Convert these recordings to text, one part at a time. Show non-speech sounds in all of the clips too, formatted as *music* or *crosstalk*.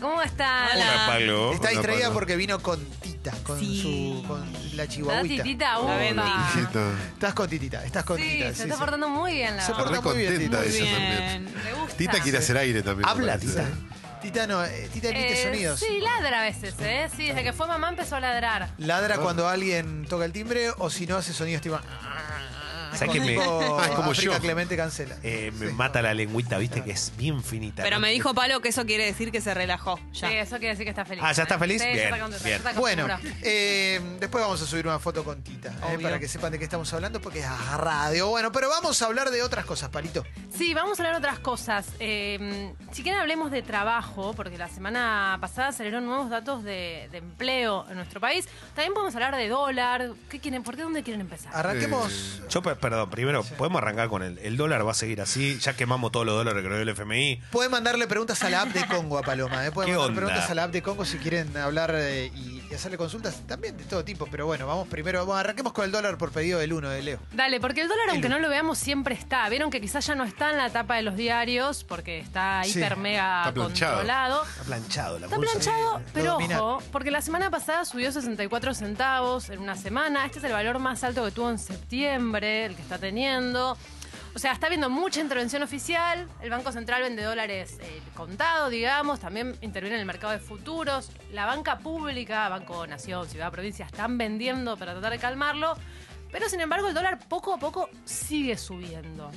¿Cómo están? Hola, Pablo. Está Hola, distraída porque vino con Tita, con Sí. su con la ¿Está chihuahuita. titita? Upa. Estás con Titita, estás con Sí, Tita. se sí, está sí. portando muy bien, la Se verdad. porta Re muy bien, contenta Tita. ella también. Me gusta. Tita quiere hacer aire también. me ¿Habla parece. Tita? Tita no, eh, Tita emite Eh, sonidos. Sí, ladra a veces, ¿eh? Sí, desde que fue mamá empezó a ladrar. Ladra cuando alguien toca el timbre o si no hace sonidos tipo. ¿Sabes qué me- Ah, es *laughs* como África yo. Clemente cancela. Eh, me Sí. mata la lengüita, viste, que es bien finita. Pero ¿no? me dijo Palo que eso quiere decir que se relajó. Ya. Sí, eso quiere decir que está feliz. Ah, ¿ya está feliz? Sí, ya Bien, está contenta, bien. está Bueno, eh, después vamos a subir una foto con Tita, eh, para que sepan de qué estamos hablando, porque es a radio. Bueno, pero vamos a hablar de otras cosas, Palito. Sí, vamos a hablar de otras cosas. Eh, si quieren hablemos de trabajo, porque la semana pasada salieron nuevos datos de, de empleo en nuestro país. También podemos hablar de dólar. ¿Qué quieren? ¿Por qué? ¿Dónde quieren empezar? Arranquemos. Yo, perdón, primero, podemos arrancar con el, el dólar, va a seguir así. Ya quemamos todos los dólares que nos dio el FMI. Pueden mandarle preguntas a la app de Congo a Paloma. ¿eh? Pueden ¿Qué mandar onda? preguntas a la app de Congo si quieren hablar eh, y, y hacerle consultas también de todo tipo. Pero bueno, vamos primero, vamos, arranquemos con el dólar por pedido del 1 de Leo. Dale, porque el dólar, aunque no lo veamos, siempre está. Vieron que quizás ya no está en la tapa de los diarios porque está Sí, hiper mega está planchado. controlado. Está planchado la Está bolsa. planchado, pero ojo, porque la semana pasada subió 64 centavos en una semana. Este es el valor más alto que tuvo en septiembre, el que está teniendo. O sea, está habiendo mucha intervención oficial. El Banco Central vende dólares eh, contado, digamos. También interviene en el mercado de futuros. La banca pública, Banco Nación, Ciudad, Provincia, están vendiendo para tratar de calmarlo. Pero sin embargo, el dólar poco a poco sigue subiendo.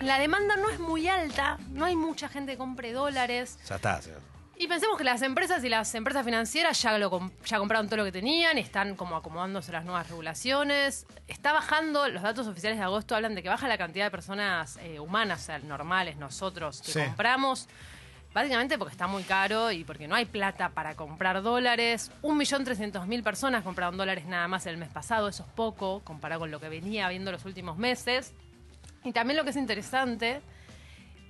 La demanda no es muy alta, no hay mucha gente que compre dólares. Ya está. señor. Y pensemos que las empresas y las empresas financieras ya, lo com- ya compraron todo lo que tenían, están como acomodándose a las nuevas regulaciones. Está bajando, los datos oficiales de agosto hablan de que baja la cantidad de personas eh, humanas, o sea, normales, nosotros, que Sí. compramos. Básicamente porque está muy caro y porque no hay plata para comprar dólares. 1.300.000 personas compraron dólares nada más el mes pasado, eso es poco comparado con lo que venía viendo los últimos meses. Y también lo que es interesante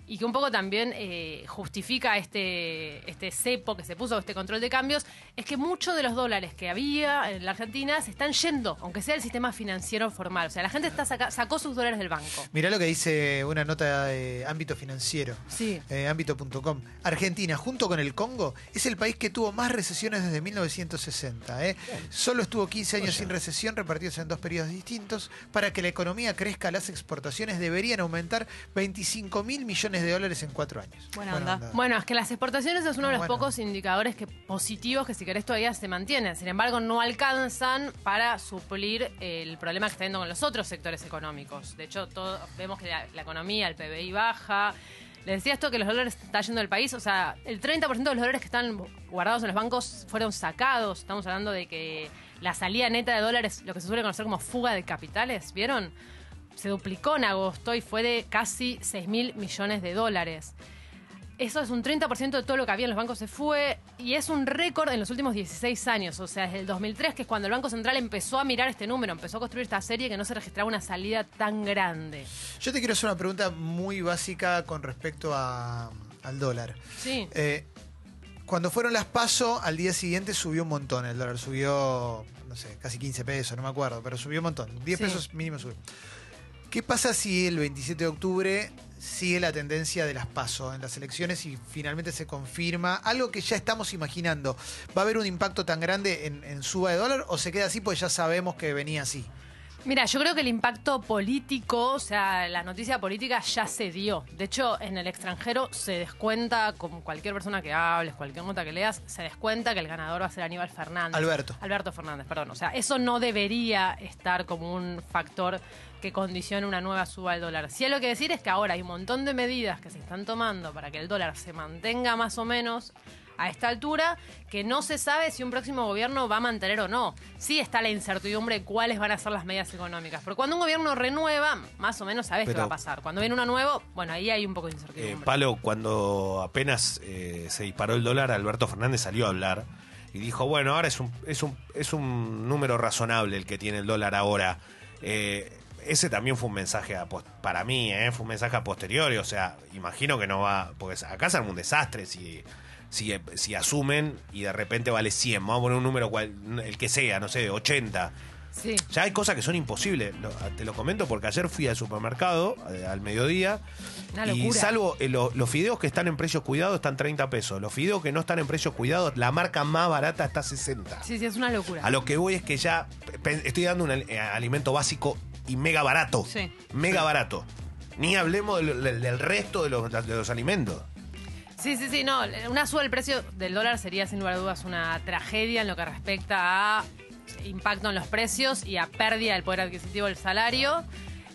y que un poco también eh, justifica este, este cepo que se puso, este control de cambios, es que muchos de los dólares que había en la Argentina se están yendo, aunque sea el sistema financiero formal. O sea, la gente está saca- sacó sus dólares del banco. Mirá lo que dice una nota de ámbito financiero. Sí. eh, ámbito.com. Argentina, junto con el Congo, es el país que tuvo más recesiones desde 1960. ¿eh? Solo estuvo 15 años sin recesión, repartidos en dos periodos distintos. Para que la economía crezca, las exportaciones deberían aumentar 25 mil millones de dólares en cuatro años. Buena onda. Bueno, es que las exportaciones es uno de los Bueno. pocos indicadores que, positivos que si querés todavía se mantienen. Sin embargo, no alcanzan para suplir el problema que está viendo con los otros sectores económicos. De hecho, todo, vemos que la, la economía, el PBI baja. Les decía esto que los dólares están yendo del país. O sea, el 30% de los dólares que están guardados en los bancos fueron sacados. Estamos hablando de que la salida neta de dólares, lo que se suele conocer como fuga de capitales, ¿vieron? Se duplicó en agosto y fue de casi 6 mil millones de dólares. Eso es un 30% de todo lo que había en los bancos se fue y es un récord en los últimos 16 años, o sea, desde el 2003, que es cuando el Banco Central empezó a mirar este número, empezó a construir esta serie que no se registraba una salida tan grande. Yo te quiero hacer una pregunta muy básica con respecto a- al dólar. Sí. Eh, cuando fueron las PASO, al día siguiente subió un montón. El dólar subió, no sé, casi 15 pesos, no me acuerdo, pero subió un montón. 10 Sí. pesos mínimo subió. ¿Qué pasa si el 27 de octubre sigue la tendencia de las PASO en las elecciones y finalmente se confirma algo que ya estamos imaginando? ¿Va a haber un impacto tan grande en, en suba de dólar o se queda así porque ya sabemos que venía así? Mira, yo creo que el impacto político, o sea, la noticia política ya se dio. De hecho, en el extranjero se descuenta, con cualquier persona que hables, cualquier nota que leas, se descuenta que el ganador va a ser Aníbal Fernández. Alberto. Alberto Fernández, perdón. O sea, eso no debería estar como un factor que condicione una nueva suba del dólar. Sí, lo que decir es que ahora hay un montón de medidas que se están tomando para que el dólar se mantenga más o menos a esta altura, que no se sabe si un próximo gobierno va a mantener o no. Sí está la incertidumbre de cuáles van a ser las medidas económicas. Porque cuando un gobierno renueva, más o menos sabes qué Pero- va a pasar. Cuando viene uno nuevo, bueno, ahí hay un poco de Eh, incertidumbre. Palo, cuando apenas eh, se disparó el dólar, Alberto Fernández salió a hablar y dijo, bueno, ahora es un, es un, es un número razonable el que tiene el dólar ahora. Eh, ese también fue un mensaje a para mí, eh, fue un mensaje a posteriori, o sea, imagino que no va, porque acá se arma un desastre si, si, si asumen y de repente vale 100, vamos a poner un número cual, el que sea, no sé, 80. Sí. Ya hay cosas que son imposibles. Te lo comento porque ayer fui al supermercado eh, al mediodía Una y salvo eh, lo- los fideos que están en precios cuidados están 30 pesos. Los fideos que no están en precios cuidados, la marca más barata está 60. Sí, sí, es una locura. A lo que voy es que ya estoy dando un al- alimento básico y mega barato. Sí. Mega barato. Ni hablemos del, del- del resto de los, de los alimentos. Sí, sí, sí, no. Una suba del precio del dólar sería sin lugar a dudas una tragedia en lo que respecta a impacto en los precios y a pérdida del poder adquisitivo del salario.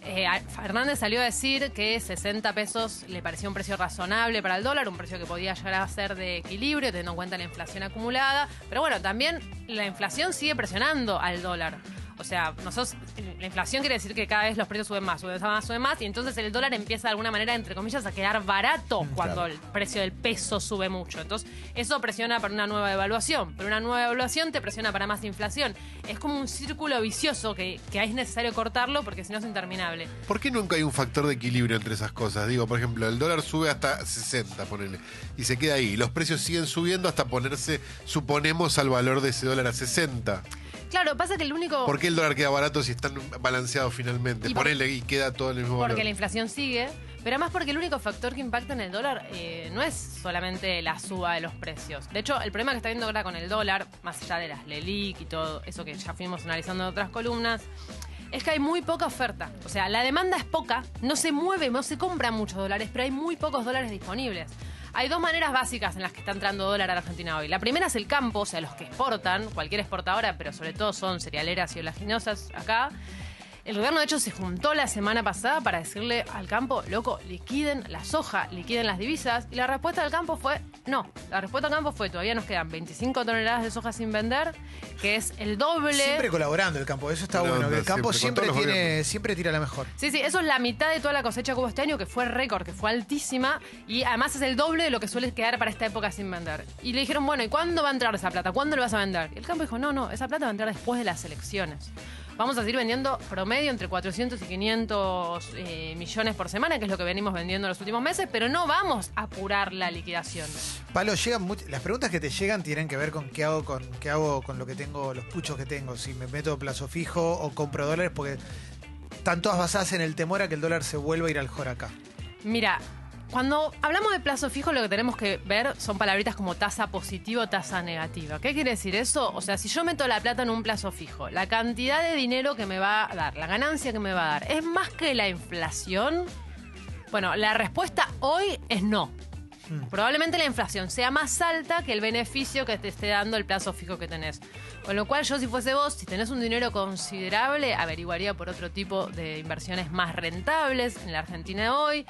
Eh, a- Fernández salió a decir que 60 pesos le parecía un precio razonable para el dólar, un precio que podía llegar a ser de equilibrio, teniendo en cuenta la inflación acumulada. Pero bueno, también la inflación sigue presionando al dólar. O sea, nosotros, la inflación quiere decir que cada vez los precios suben más, suben más, suben más, y entonces el dólar empieza de alguna manera, entre comillas, a quedar barato cuando el precio del peso sube mucho. Entonces, eso presiona para una nueva devaluación, pero una nueva devaluación te presiona para más inflación. Es como un círculo vicioso que, que es necesario cortarlo porque si no es interminable. ¿Por qué nunca hay un factor de equilibrio entre esas cosas? Digo, por ejemplo, el dólar sube hasta 60, ponele, y se queda ahí. Los precios siguen subiendo hasta ponerse, suponemos, al valor de ese dólar a 60. Claro, pasa que el único... ¿Por qué el dólar queda barato si están balanceados finalmente? Y por- Ponele y queda todo en el mismo Porque valor. la inflación sigue, pero además porque el único factor que impacta en el dólar eh, no es solamente la suba de los precios. De hecho, el problema que está viendo ahora con el dólar, más allá de las LELIC y todo eso que ya fuimos analizando en otras columnas, es que hay muy poca oferta. O sea, la demanda es poca, no se mueve, no se compran muchos dólares, pero hay muy pocos dólares disponibles. Hay dos maneras básicas en las que está entrando dólar a la Argentina hoy. La primera es el campo, o sea, los que exportan, cualquier exportadora, pero sobre todo son cerealeras y olaginosas acá. El gobierno, de hecho, se juntó la semana pasada para decirle al campo, loco, liquiden la soja, liquiden las divisas. Y la respuesta del campo fue, no. La respuesta del campo fue, todavía nos quedan 25 toneladas de soja sin vender, que es el doble. Siempre colaborando el campo, eso está bueno. que onda, el campo siempre, con siempre, todos los tiene, gobiernos. siempre tira la mejor. Sí, sí, eso es la mitad de toda la cosecha que hubo este año, que fue récord, que fue altísima, y además es el doble de lo que suele quedar para esta época sin vender. Y le dijeron, bueno, ¿y cuándo va a entrar esa plata? ¿Cuándo lo vas a vender? Y el campo dijo, no, no, esa plata va a entrar después de las elecciones. Vamos a seguir vendiendo promedio entre 400 y 500 eh, millones por semana, que es lo que venimos vendiendo los últimos meses, pero no vamos a apurar la liquidación. Palo, llegan much- las preguntas que te llegan tienen que ver con qué hago con qué hago con lo que tengo, los puchos que tengo, si me meto plazo fijo o compro dólares, porque están todas basadas en el temor a que el dólar se vuelva a ir al acá. Mira, cuando hablamos de plazo fijo, lo que tenemos que ver son palabritas como tasa positiva o tasa negativa. ¿Qué quiere decir eso? O sea, si yo meto la plata en un plazo fijo, la cantidad de dinero que me va a dar, la ganancia que me va a dar, ¿es más que la inflación? Bueno, la respuesta hoy es no. Probablemente la inflación sea más alta que el beneficio que te esté dando el plazo fijo que tenés. Con lo cual, yo si fuese vos, si tenés un dinero considerable, averiguaría por otro tipo de inversiones más rentables en la Argentina de hoy.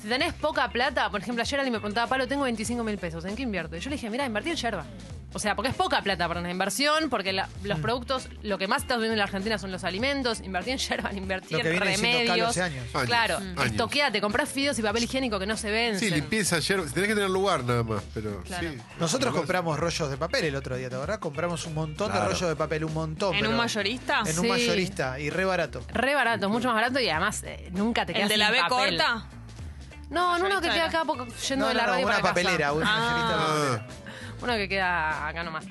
Si tenés poca plata, por ejemplo, ayer alguien me preguntaba, Palo, tengo 25 mil pesos, ¿en qué invierto? Y yo le dije, mira, invertí en yerba. O sea, porque es poca plata para una inversión, porque la- los Mm. productos, lo que más está subiendo en la Argentina son los alimentos. Invertí en yerba, *laughs* invertí Lo que en viene remedios. hace años. Años, Claro, años. estoqueate, comprás fideos y papel higiénico que no se vencen. Sí, limpieza ayer. Tenés que tener lugar nada más, pero Claro. sí. Nosotros compramos rollos de papel el otro día, ¿te acordás? Compramos un montón Claro. de rollos de papel, un montón. ¿En pero- un mayorista? En un Sí. mayorista y re barato. Re barato, mucho más barato y además eh, nunca te ¿El quedas de la sin B papel. corta? No, no, uno que queda acá poco- yendo No, de la no, radio una para casa. papelera, una Ah, papelera. uno que queda acá nomás.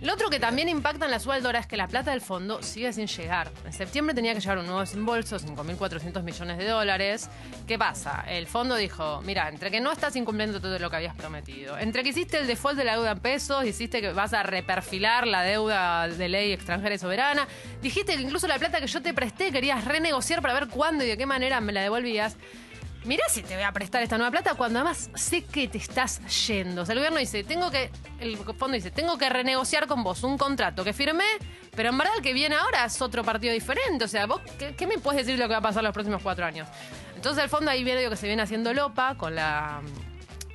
Lo otro que también impacta en la suba del dólar es que la plata del fondo sigue sin llegar. En septiembre tenía que llegar un nuevo desembolso, 5.400 millones de dólares. ¿Qué pasa? El fondo dijo, mira, entre que no estás incumpliendo todo lo que habías prometido, entre que hiciste el default de la deuda en pesos, hiciste que vas a reperfilar la deuda de ley extranjera y soberana, dijiste que incluso la plata que yo te presté querías renegociar para ver cuándo y de qué manera me la devolvías. Mirá si te voy a prestar esta nueva plata cuando además sé que te estás yendo. O sea, el gobierno dice, tengo que, el fondo dice, tengo que renegociar con vos un contrato que firmé, pero en verdad el que viene ahora es otro partido diferente. O sea, vos, ¿qué, me puedes decir de lo que va a pasar los próximos cuatro años? Entonces el fondo ahí viene que se viene haciendo lopa con la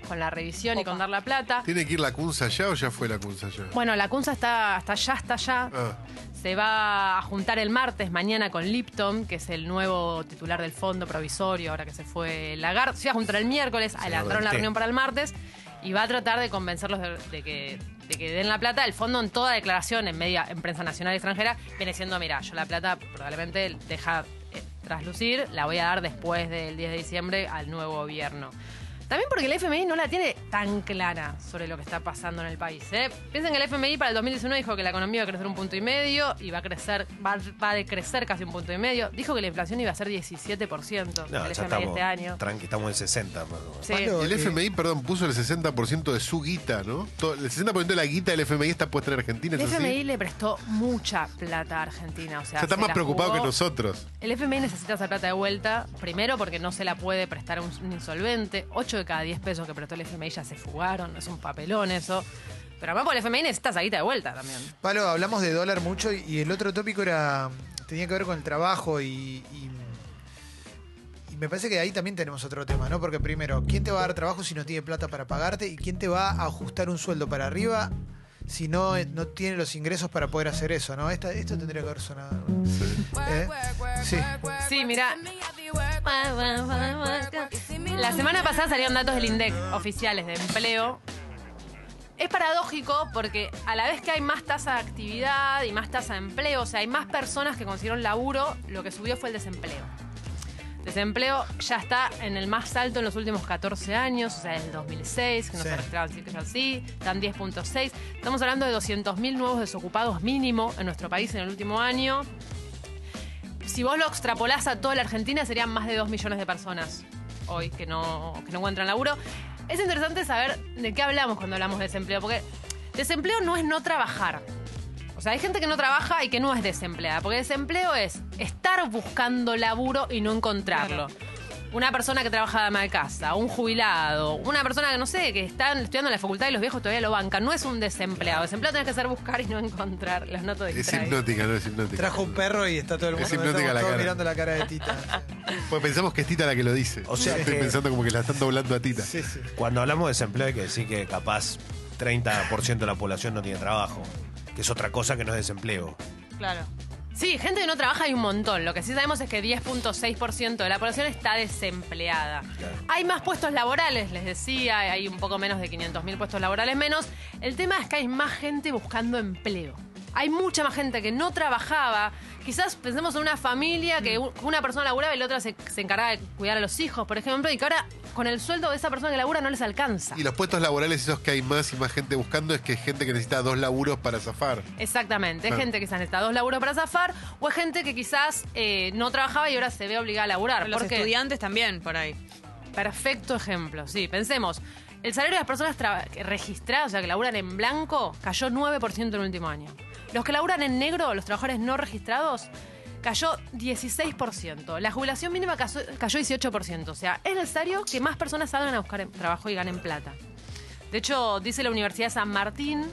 con la revisión y con dar la plata. ¿Tiene que ir la Kunza allá o ya fue la Kunza allá? Bueno, la CUNSA está, está allá, está allá. Ah, Se va a juntar el martes, mañana, con Lipton, que es el nuevo titular del fondo provisorio, ahora que se fue Lagarde. Se va a juntar el miércoles, adelantaron la reunión para el martes, y va a tratar de convencerlos de, de que, de que den la plata. El fondo, en toda declaración en media en prensa nacional y extranjera, viene siendo, mira, yo la plata probablemente deja eh, traslucir, la voy a dar después del 10 de diciembre al nuevo gobierno. También porque el FMI no la tiene tan clara sobre lo que está pasando en el país. ¿eh? Piensen que el FMI para el 2019 dijo que la economía iba a crecer un punto y medio y va a crecer, va, va a decrecer casi un punto y medio. Dijo que la inflación iba a ser 17% No, el ya FMI estamos, este año. tranqui, estamos en 60. más o menos. Sí. Palo, El FMI, perdón, puso el 60% de su guita, ¿no? Todo- el 60% de la guita del FMI está puesta en Argentina, El. FMI le prestó mucha plata a Argentina. O sea, O sea, está se más preocupado jugó. que nosotros. El FMI necesita esa plata de vuelta, primero porque no se la puede prestar a un, un insolvente. 8 cada 10 pesos que prestó el FMI ya se fugaron, es un papelón eso. Pero además porque el FMI necesita esa guita de vuelta también. Palo, hablamos de dólar mucho y- el otro tópico era tenía que ver con el trabajo y me parece que ahí también tenemos otro tema, ¿no? Porque primero, ¿quién te va a dar trabajo si no tiene plata para pagarte? ¿Y quién te va a ajustar un sueldo para arriba si no, eh, no tiene los ingresos para poder hacer eso, ¿no? Esta- esto tendría que haber sonado. ¿Eh? Sí. Sí, mira. La semana pasada salieron datos del INDEC oficiales de empleo. Es paradójico porque a la vez que hay más tasa de actividad y más tasa de empleo, o sea, hay más personas que consiguieron laburo, lo que subió fue el desempleo. Desempleo ya está en el más alto en los últimos 14 años, o sea, desde el 2006, que no Sí. se registraban cifras así, están 10.6. Estamos hablando de 200.000 nuevos desocupados mínimo en nuestro país en el último año. Si vos lo extrapolás a toda la Argentina, serían más de 2 millones de personas hoy que no, que no encuentran laburo. Es interesante saber de qué hablamos cuando hablamos de desempleo, porque desempleo no es no trabajar. O sea, hay gente que no trabaja y que no es desempleada, porque desempleo es estar buscando laburo y no encontrarlo. Una persona que trabaja de ama de casa, un jubilado, una persona que no sé, que está estudiando en la facultad y los viejos todavía lo bancan, no es un desempleado. Desempleado tenés que hacer buscar y no encontrar. Las noto Es hipnótica, ¿no? Es hipnótica. Trajo un perro y está todo el mundo Es hipnótica estamos la todos cara. mirando la cara de Tita. *laughs* Pues pensamos que es Tita la que lo dice. O sea Estoy que- pensando como que la están doblando a Tita. Sí, sí. Cuando hablamos de desempleo hay que decir que capaz 30% de la población no tiene trabajo, que es otra cosa que no es desempleo. Claro. Sí, gente que no trabaja hay un montón. Lo que sí sabemos es que 10.6% de la población está desempleada. Hay más puestos laborales, les decía, hay un poco menos de 500.000 puestos laborales menos. El tema es que hay más gente buscando empleo. Hay mucha más gente que no trabajaba. Quizás pensemos en una familia que una persona laburaba y la otra se, se encargaba de cuidar a los hijos, por ejemplo, y que ahora con el sueldo de esa persona que labura no les alcanza. Y los puestos laborales, esos que hay más y más gente buscando, es que es gente que necesita dos laburos para zafar. Exactamente, es gente que quizás necesita dos laburos para zafar o es gente que quizás eh, no trabajaba y ahora se ve obligada a laburar. Los porque- estudiantes también, por ahí. Perfecto ejemplo, sí. Pensemos, el salario de las personas registradas, o sea, que laburan en blanco, cayó 9% en el último año. Los que laburan en negro, los trabajadores no registrados, cayó 16%. La jubilación mínima cayó, cayó 18%. O sea, es necesario que más personas salgan a buscar em- trabajo y ganen plata. De hecho, dice la Universidad de San Martín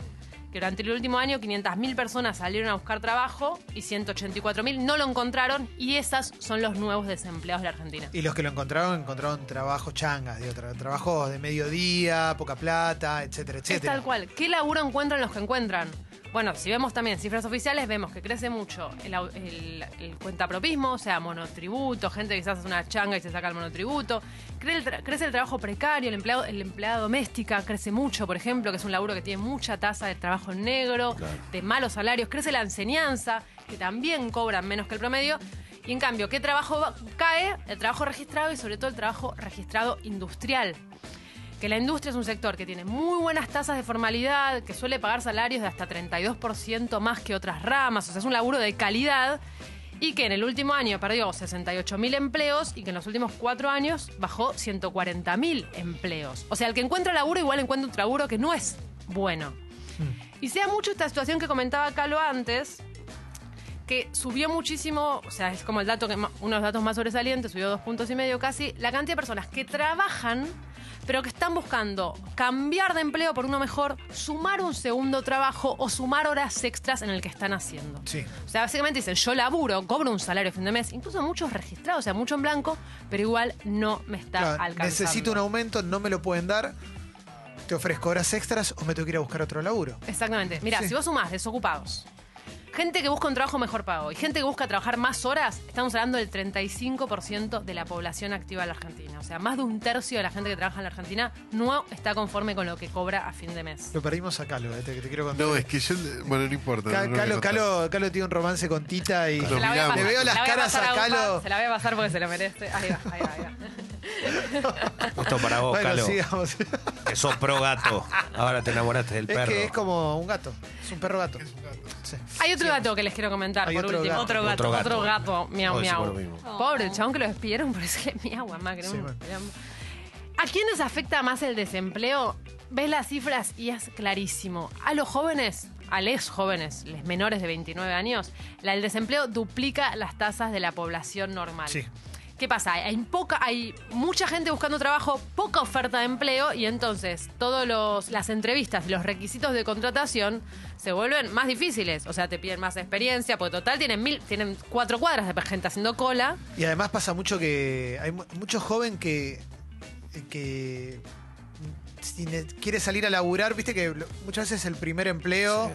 que durante el último año 500.000 personas salieron a buscar trabajo y 184.000 no lo encontraron y esas son los nuevos desempleados de la Argentina. Y los que lo encontraron, encontraron trabajos changas, digo, tra- trabajos de mediodía, poca plata, etcétera, Es etcétera. tal cual. ¿Qué laburo encuentran los que encuentran? Bueno, si vemos también cifras oficiales, vemos que crece mucho el, el, el cuentapropismo, o sea, monotributo, gente que quizás hace una changa y se saca el monotributo. Crece el, crece el trabajo precario, el empleado, el empleada doméstica crece mucho, por ejemplo, que es un laburo que tiene mucha tasa de trabajo en negro, de malos salarios. Crece la enseñanza, que también cobran menos que el promedio. Y en cambio, ¿qué trabajo cae? El trabajo registrado y sobre todo el trabajo registrado industrial que la industria es un sector que tiene muy buenas tasas de formalidad, que suele pagar salarios de hasta 32% más que otras ramas, o sea, es un laburo de calidad, y que en el último año perdió 68.000 empleos y que en los últimos cuatro años bajó 140.000 empleos. O sea, el que encuentra laburo igual encuentra un laburo que no es bueno. Y sea mucho esta situación que comentaba Calo antes, que subió muchísimo, o sea, es como el dato que uno de los datos más sobresalientes, subió dos puntos y medio casi, la cantidad de personas que trabajan, pero que están buscando cambiar de empleo por uno mejor, sumar un segundo trabajo o sumar horas extras en el que están haciendo. Sí. O sea, básicamente dicen, yo laburo, cobro un salario a fin de mes, incluso muchos registrados, o sea, mucho en blanco, pero igual no me está Claro, alcanzando. necesito un aumento, no me lo pueden dar. Te ofrezco horas extras o me tengo que ir a buscar otro laburo. Exactamente. Mira, Sí. si vos sumás desocupados, gente que busca un trabajo mejor pago y gente que busca trabajar más horas, estamos hablando del 35% de la población activa de la Argentina. O sea, más de un tercio de la gente que trabaja en la Argentina no está conforme con lo que cobra a fin de mes. Lo perdimos a Calo, eh, te, te quiero contar. No, es que yo. Bueno, no importa. Ca- no lo a Calo, contar. Calo, Calo tiene un romance con Tita y Lo Se la voy a miramos. pasar- le veo las la a caras a Upa, Calo. Se la voy a pasar porque se la merece. Ahí va, ahí va, ahí va. *laughs* Esto para vos, bueno, Calo, sigamos. que sos pro gato. Ahora te enamoraste del Es perro. que es como un gato. Es un perro gato. Sí. Hay otro gato que les quiero comentar, Hay por otro último. gato. Otro gato. Otro gato. Otro gato, miau, Todos miau. decimos lo mismo. Pobre el chabón que lo despidieron *laughs* por eso que miau, mamá. que Sí, no- bueno. ¿A quiénes afecta más el desempleo? Ves las cifras y es clarísimo. A los jóvenes, a les jóvenes, les menores de 29 años, la, el desempleo duplica las tasas de la población normal. Sí. ¿Qué pasa? Hay, poca, hay mucha gente buscando trabajo, poca oferta de empleo y entonces todas las entrevistas y los requisitos de contratación se vuelven más difíciles. O sea, te piden más experiencia, porque total tienen mil, tienen cuatro cuadras de gente haciendo cola. Y además pasa mucho que hay mu- mucho joven que, que quiere salir a laburar, viste que muchas veces el primer empleo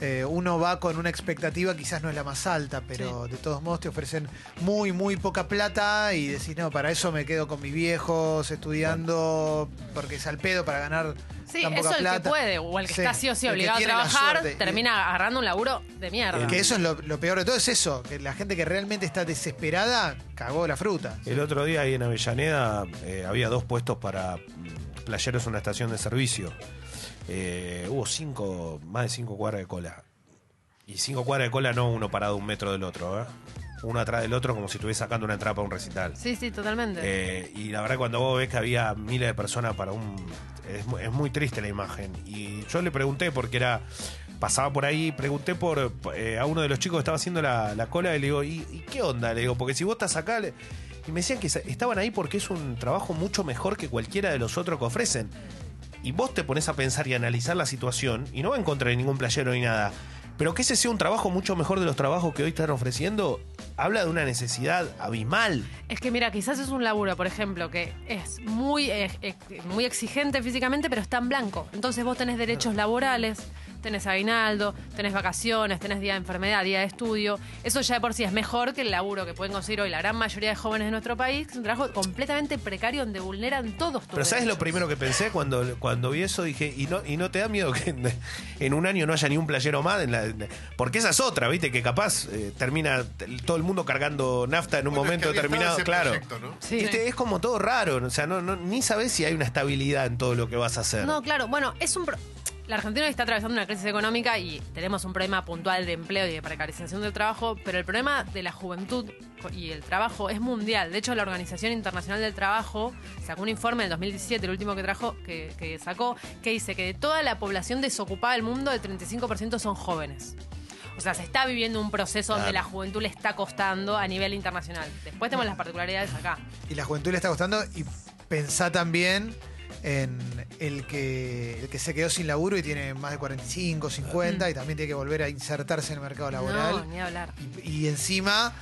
eh, uno va con una expectativa, quizás no es la más alta, pero de todos modos te ofrecen muy, muy poca plata y decís, no, para eso me quedo con mis viejos estudiando, porque es al pedo para ganar Sí, tan eso poca el plata. que puede, o el que Sí, está sí o sí obligado a trabajar, termina agarrando un laburo de mierda. Que eso es lo, lo peor de todo, es eso, que la gente que realmente está desesperada cagó la fruta. El otro día ahí en Avellaneda eh, había dos puestos para mm, playeros en una estación de servicio. Eh, hubo cinco, más de cinco cuadras de cola. Y cinco cuadras de cola no uno parado un metro del otro, ¿eh? Uno atrás del otro como si estuviese sacando una entrada para un recital. Sí, sí, totalmente. Eh, y la verdad cuando vos ves que había miles de personas para un... Es, mu- es muy triste la imagen. Y yo le pregunté porque era... Pasaba por ahí, pregunté por eh, a uno de los chicos que estaba haciendo la, la cola y le digo, ¿y, y qué onda? Le digo, porque si vos estás acá... le- Y me decían que estaban ahí porque es un trabajo mucho mejor que cualquiera de los otros que ofrecen. Y vos te pones a pensar y analizar la situación y no va en contra de ningún playero ni nada. Pero que ese sea un trabajo mucho mejor de los trabajos que hoy están ofreciendo, habla de una necesidad abismal. Es que mira, quizás es un laburo, por ejemplo, que es muy, eh, eh, muy exigente físicamente, pero está en blanco. Entonces vos tenés derechos laborales, tenés aguinaldo, tenés vacaciones, tenés día de enfermedad, día de estudio. Eso ya de por sí es mejor que el laburo que pueden conseguir hoy la gran mayoría de jóvenes de nuestro país, que es un trabajo completamente precario donde vulneran todos tus Pero ¿sabes lo primero que pensé cuando, cuando vi eso? Dije, ¿y no, ¿y no te da miedo que en, en un año no haya ni un playero más? En la- en- porque esa es otra, ¿viste? Que capaz eh, termina todo el mundo cargando nafta en un Bueno, es que momento determinado, claro. proyecto, ¿no? Sí. ¿Viste? Es como todo raro, o sea, no, no- ni sabes si hay una estabilidad en todo lo que vas a hacer. No, claro. Bueno, es un... pro- La Argentina está atravesando una crisis económica y tenemos un problema puntual de empleo y de precarización del trabajo, pero el problema de la juventud y el trabajo es mundial. De hecho, la Organización Internacional del Trabajo sacó un informe en el 2017, el último que trajo, que, que sacó, que dice que de toda la población desocupada del mundo, el 35% son jóvenes. O sea, se está viviendo un proceso donde la juventud le está costando a nivel internacional. Después tenemos las particularidades acá. Y la juventud le está costando y pensá también en el que, el que se quedó sin laburo y tiene más de 45, 50 y también tiene que volver a insertarse en el mercado No, laboral. ni hablar. Y, y encima,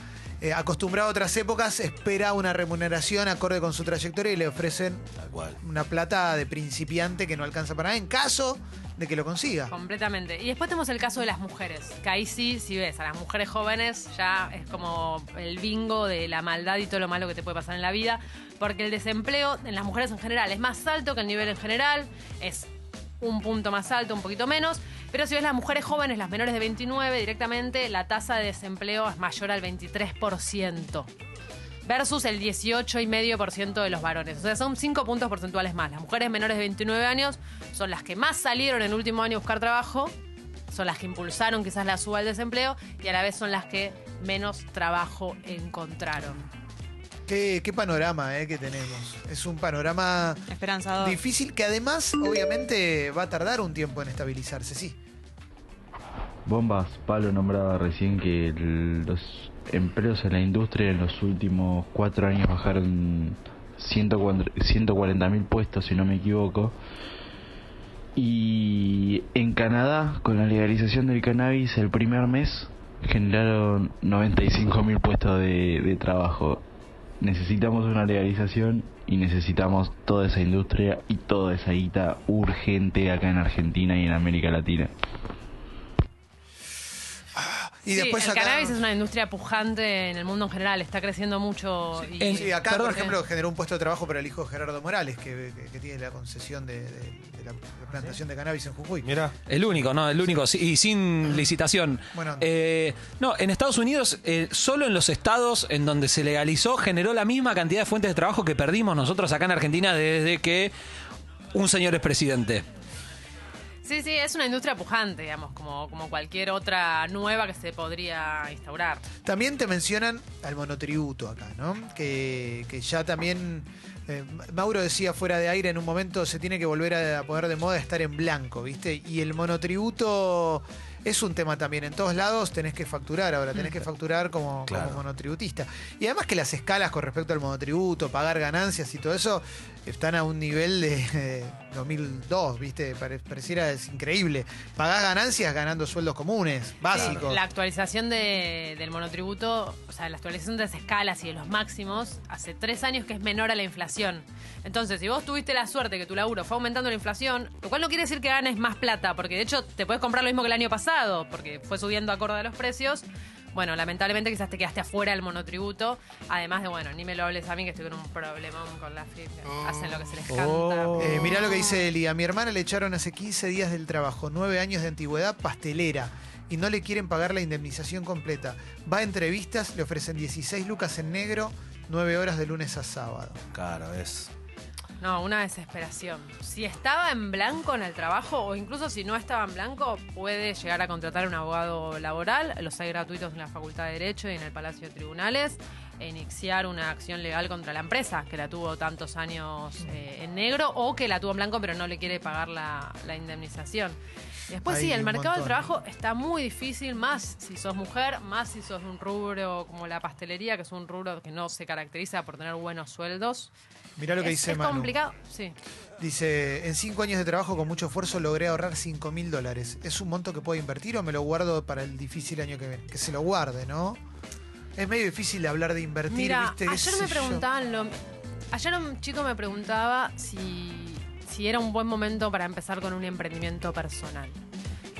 eh, acostumbrado a otras épocas, espera una remuneración acorde con su trayectoria y le ofrecen Tal cual. una plata de principiante que no alcanza para nada en caso de que lo consiga. Completamente. Y después tenemos el caso de las mujeres, que ahí sí, si ves, a las mujeres jóvenes ya es como el bingo de la maldad y todo lo malo que te puede pasar en la vida, porque el desempleo en las mujeres en general es más alto que el nivel en general, es un punto más alto, un poquito menos, pero si ves las mujeres jóvenes, las menores de 29 directamente, la tasa de desempleo es mayor al 23% versus el 18,5% de los varones. O sea, son 5 puntos porcentuales más. Las mujeres menores de 29 años son las que más salieron en el último año a buscar trabajo, son las que impulsaron quizás la suba del desempleo y a la vez son las que menos trabajo encontraron. Qué, qué panorama eh, que tenemos. Es un panorama Esperanzador. difícil que además, obviamente, va a tardar un tiempo en estabilizarse, sí. Bombas, Pablo nombraba recién que el- los empleos en la industria en los últimos cuatro años bajaron 140 mil puestos, si no me equivoco. Y en Canadá, con la legalización del cannabis, el primer mes generaron 95 mil puestos de, trabajo. Necesitamos una legalización y necesitamos toda esa industria y toda esa guita urgente acá en Argentina y en América Latina. Y Sí, después el acá. cannabis es una industria pujante en el mundo en general, está creciendo mucho. y- En- Sí, acá, Perdón, por ejemplo, generó un puesto de trabajo para el hijo de Gerardo Morales, que, que- que tiene la concesión de, de- de la, la plantación de cannabis en Jujuy. Mira, El único, ¿no? El único. sí, Y sin licitación. Bueno. Eh, no, en Estados Unidos, eh, solo en los estados en donde se legalizó, generó la misma cantidad de fuentes de trabajo que perdimos nosotros acá en Argentina desde que un señor es presidente. Sí, sí, es una industria pujante, digamos, como, como cualquier otra nueva que se podría instaurar. También te mencionan al monotributo acá, ¿no? Que, que ya también. eh, Mauro decía fuera de aire en un momento se tiene que volver a poner de moda estar en blanco, ¿viste? Y el monotributo es un tema también. En todos lados tenés que facturar ahora, tenés que facturar como, Claro. como monotributista. Y además que las escalas con respecto al monotributo, pagar ganancias y todo eso, están a un nivel de eh, 2002, ¿viste? Pare- pareciera es increíble. Pagás ganancias ganando sueldos comunes, básicos. La actualización de- del monotributo, o sea, la actualización de las escalas y de los máximos, hace tres años que es menor a la inflación. Entonces, si vos tuviste la suerte que tu laburo fue aumentando la inflación, lo cual no quiere decir que ganes más plata, porque de hecho te puedes comprar lo mismo que el año pasado, porque fue subiendo acorde a los precios. Bueno, lamentablemente quizás te quedaste afuera del monotributo. Además de, bueno, ni me lo hables a mí que estoy con un problemón con la FIP. Hacen lo que se les canta. Oh. Eh, mirá lo que dice Eli. A mi hermana le echaron hace 15 días del trabajo, 9 años de antigüedad, pastelera. Y no le quieren pagar la indemnización completa. Va a entrevistas, le ofrecen 16 lucas en negro, 9 horas de lunes a sábado. claro, es. No, una desesperación. Si estaba en blanco en el trabajo o incluso si no estaba en blanco, puede llegar a contratar un abogado laboral. Los hay gratuitos en la Facultad de Derecho y en el Palacio de Tribunales. E iniciar una acción legal contra la empresa que la tuvo tantos años eh, en negro o que la tuvo en blanco pero no le quiere pagar la indemnización. Después sí, el mercado del montón. trabajo está muy difícil, más si sos mujer, más si sos de un rubro como la pastelería, que es un rubro que no se caracteriza por tener buenos sueldos. Mirá lo que es, dice es Manu. complicado, sí. Dice, en 5 años de trabajo con mucho esfuerzo logré ahorrar 5 mil dólares. ¿Es un monto que puedo invertir o me lo guardo para el difícil año que viene? Que se lo guarde, ¿no? Es medio difícil hablar de invertir, Mira, ¿viste? ¿Qué ayer me yo? preguntaban lo... Ayer un chico me preguntaba si, si era un buen momento para empezar con un emprendimiento personal.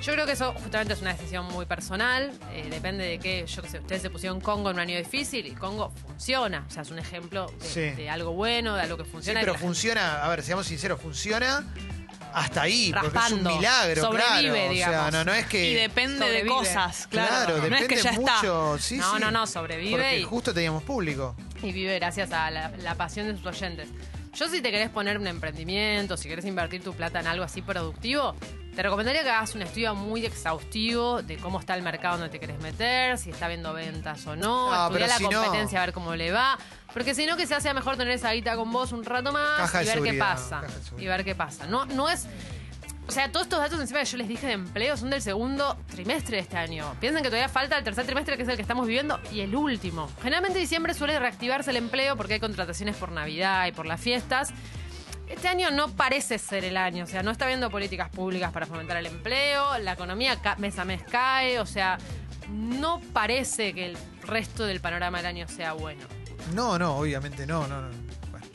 Yo creo que eso justamente es una decisión muy personal, eh, depende de qué, yo qué sé, ustedes se pusieron Congo en un año difícil y Congo funciona, o sea, es un ejemplo de, Sí. de algo bueno, de algo que funciona. pero que gente- funciona, a ver, seamos sinceros, funciona hasta ahí, porque es Raspando. un milagro, Sobrevive, claro. O sea, digamos. no, no es que. Y depende de cosas, claro. Claro, no depende es que ya está. mucho. Sí, No, sí. no, no, sobrevive Porque y- justo teníamos público. y vive gracias a la, la pasión de sus oyentes. Yo si te querés poner un emprendimiento, si querés invertir tu plata en algo así productivo, te recomendaría que hagas un estudio muy exhaustivo de cómo está el mercado donde te querés meter, si está viendo ventas o no, No, estudiar la si no- competencia, a ver cómo le va. Porque si no, que se sea mejor tener esa guita con vos un rato más Caja y ver qué pasa. Y ver qué pasa. No, no es... O sea, todos estos datos encima que yo les dije de empleo son del segundo trimestre de este año. Piensen que todavía falta el tercer trimestre, que es el que estamos viviendo, y el último. Generalmente en diciembre suele reactivarse el empleo porque hay contrataciones por Navidad y por las fiestas. Este año no parece ser el año, o sea, no está habiendo políticas públicas para fomentar el empleo, la economía mes a mes cae, o sea, no parece que el resto del panorama del año sea bueno. No, no, obviamente no, no, no. Bueno,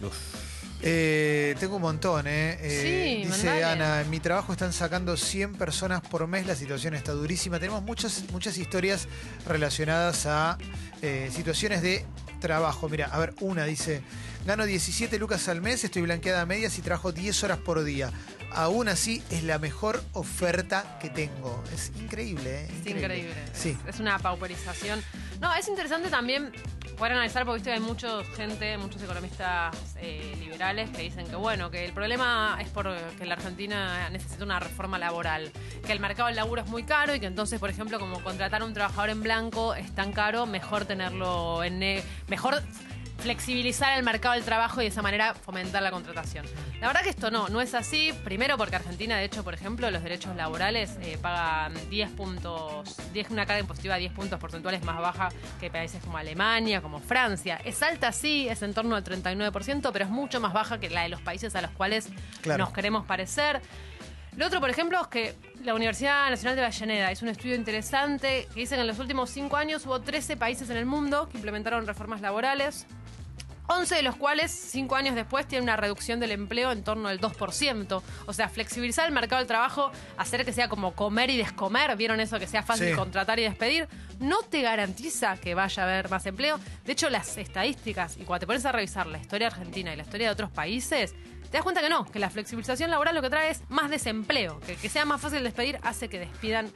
obvio. Eh, tengo un montón, ¿eh? Eh, Sí, dice mandale. Ana, en mi trabajo están sacando 100 personas por mes, la situación está durísima. Tenemos muchas, muchas historias relacionadas a eh, situaciones de trabajo. Mira, a ver, una dice, gano 17 lucas al mes, estoy blanqueada a medias y trabajo 10 horas por día. Aún así, es la mejor oferta que tengo. Es increíble, ¿eh? Es increíble. Sí. Es una pauperización. No, es interesante también poder analizar, porque viste hay mucha gente, muchos economistas eh, liberales que dicen que, bueno, que el problema es por que la Argentina necesita una reforma laboral, que el mercado del laburo es muy caro y que entonces, por ejemplo, como contratar a un trabajador en blanco es tan caro, mejor tenerlo en ne- mejor flexibilizar el mercado del trabajo y de esa manera fomentar la contratación. La verdad que esto no, no es así. Primero porque Argentina, de hecho, por ejemplo, los derechos laborales eh, pagan 10 puntos, 10, una carga impositiva 10 puntos porcentuales más baja que países como Alemania, como Francia. Es alta, sí, es en torno al 39%, pero es mucho más baja que la de los países a los cuales Claro. nos queremos parecer. Lo otro, por ejemplo, es que la Universidad Nacional de Avellaneda hizo un estudio interesante que dice que en los últimos cinco años hubo 13 países en el mundo que implementaron reformas laborales. 11 de los cuales, cinco años después, tienen una reducción del empleo en torno al 2%. O sea, flexibilizar el mercado del trabajo, hacer que sea como comer y descomer, ¿vieron eso? Que sea fácil Sí. contratar y despedir, no te garantiza que vaya a haber más empleo. De hecho, las estadísticas, y cuando te pones a revisar la historia argentina y la historia de otros países, te das cuenta que no, que la flexibilización laboral lo que trae es más desempleo. Que que sea más fácil despedir hace que despidan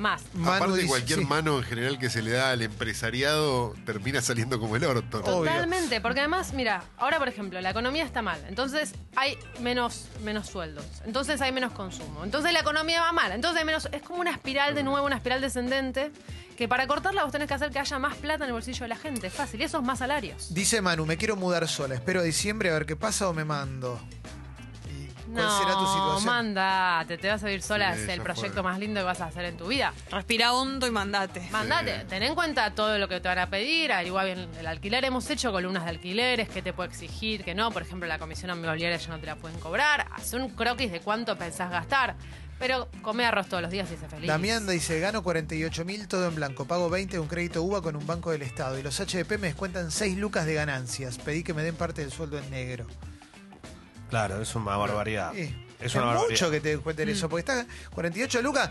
más. Manu Aparte, dice- cualquier sí. mano en general que se le da al empresariado termina saliendo como el orto. Totalmente, porque además, mira, ahora por ejemplo, la economía está mal, entonces hay menos, menos sueldos, entonces hay menos consumo, entonces la economía va mal, entonces hay menos, es como una espiral de nuevo, una espiral descendente, que para cortarla vos tenés que hacer que haya más plata en el bolsillo de la gente, es fácil, y esos más salarios. Dice Manu, me quiero mudar sola. Espero a diciembre a ver qué pasa o me mando. ¿Y ¿Cuál No, será tu situación? mandate, te vas a ir sola, Sí, es el proyecto fue. más lindo que vas a hacer en tu vida. Respira hondo y mandate. Mandate, ten en cuenta todo lo que te van a pedir, averigua bien el alquiler. Hemos hecho columnas de alquileres, qué te puede exigir, qué no. Por ejemplo, la comisión inmobiliaria ya no te la pueden cobrar. Haz un croquis de cuánto pensás gastar. Pero come arroz todos los días y sé feliz. Damián dice, gano 48 mil todo en blanco, pago 20 de un crédito UBA con un banco del Estado y los HDP me descuentan 6 lucas de ganancias. Pedí que me den parte del sueldo en negro. Claro, es una barbaridad. Sí. Es Es una mucho barbaridad. que te descuenten Mm. eso, porque está 48 lucas,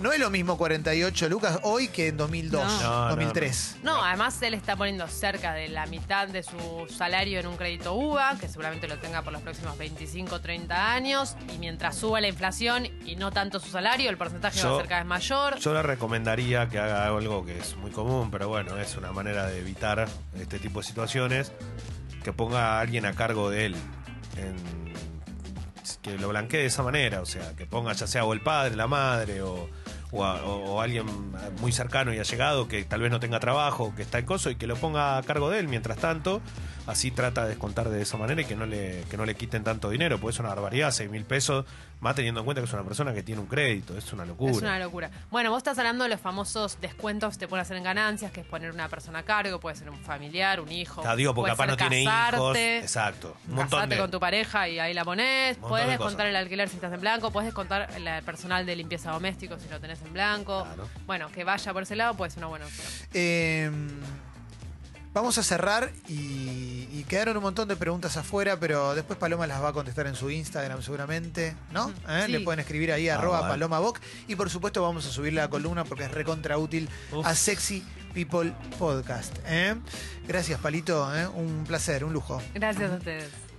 no es lo mismo 48 lucas hoy que en 2002, No. No, no, 2003. No, además él está poniendo cerca de la mitad de su salario en un crédito UBA, que seguramente lo tenga por los próximos 25, 30 años. Y mientras suba la inflación y no tanto su salario, el porcentaje va a ser cada vez mayor. Yo le recomendaría que haga algo que es muy común, pero bueno, es una manera de evitar este tipo de situaciones, que ponga a alguien a cargo de él, que lo blanquee de esa manera, o sea, que ponga ya sea o el padre, la madre, o, a- alguien muy cercano y allegado que tal vez no tenga trabajo, que está en coso, y que lo ponga a cargo de él mientras tanto, así trata de descontar de esa manera y que no le, que no le quiten tanto dinero, porque es una barbaridad, 6 mil pesos, más teniendo en cuenta que es una persona que tiene un crédito, es una locura. Es una locura. Bueno, vos estás hablando de los famosos descuentos que te pueden hacer en ganancias, que es poner una persona a cargo, puede ser un familiar, un hijo. Ah, digo, porque capaz no tiene hijos. Exacto. Un montón de. con tu pareja y ahí la ponés. de descontar cosas. el alquiler si estás en blanco. Podés descontar el el personal de limpieza doméstico si lo tenés en blanco. Claro. Bueno, que vaya por ese lado puede ser una buena opción. Eh, vamos a cerrar y, y quedaron un montón de preguntas afuera, pero después Paloma las va a contestar en su Instagram seguramente, ¿no? ¿Eh? Sí. Le pueden escribir ahí Ah, arroba bueno. Paloma Boc y por supuesto vamos a subir la columna porque es recontra útil Uf. a Sexy People Podcast. ¿eh? Gracias Palito, ¿eh? un placer, un lujo. Gracias a ustedes.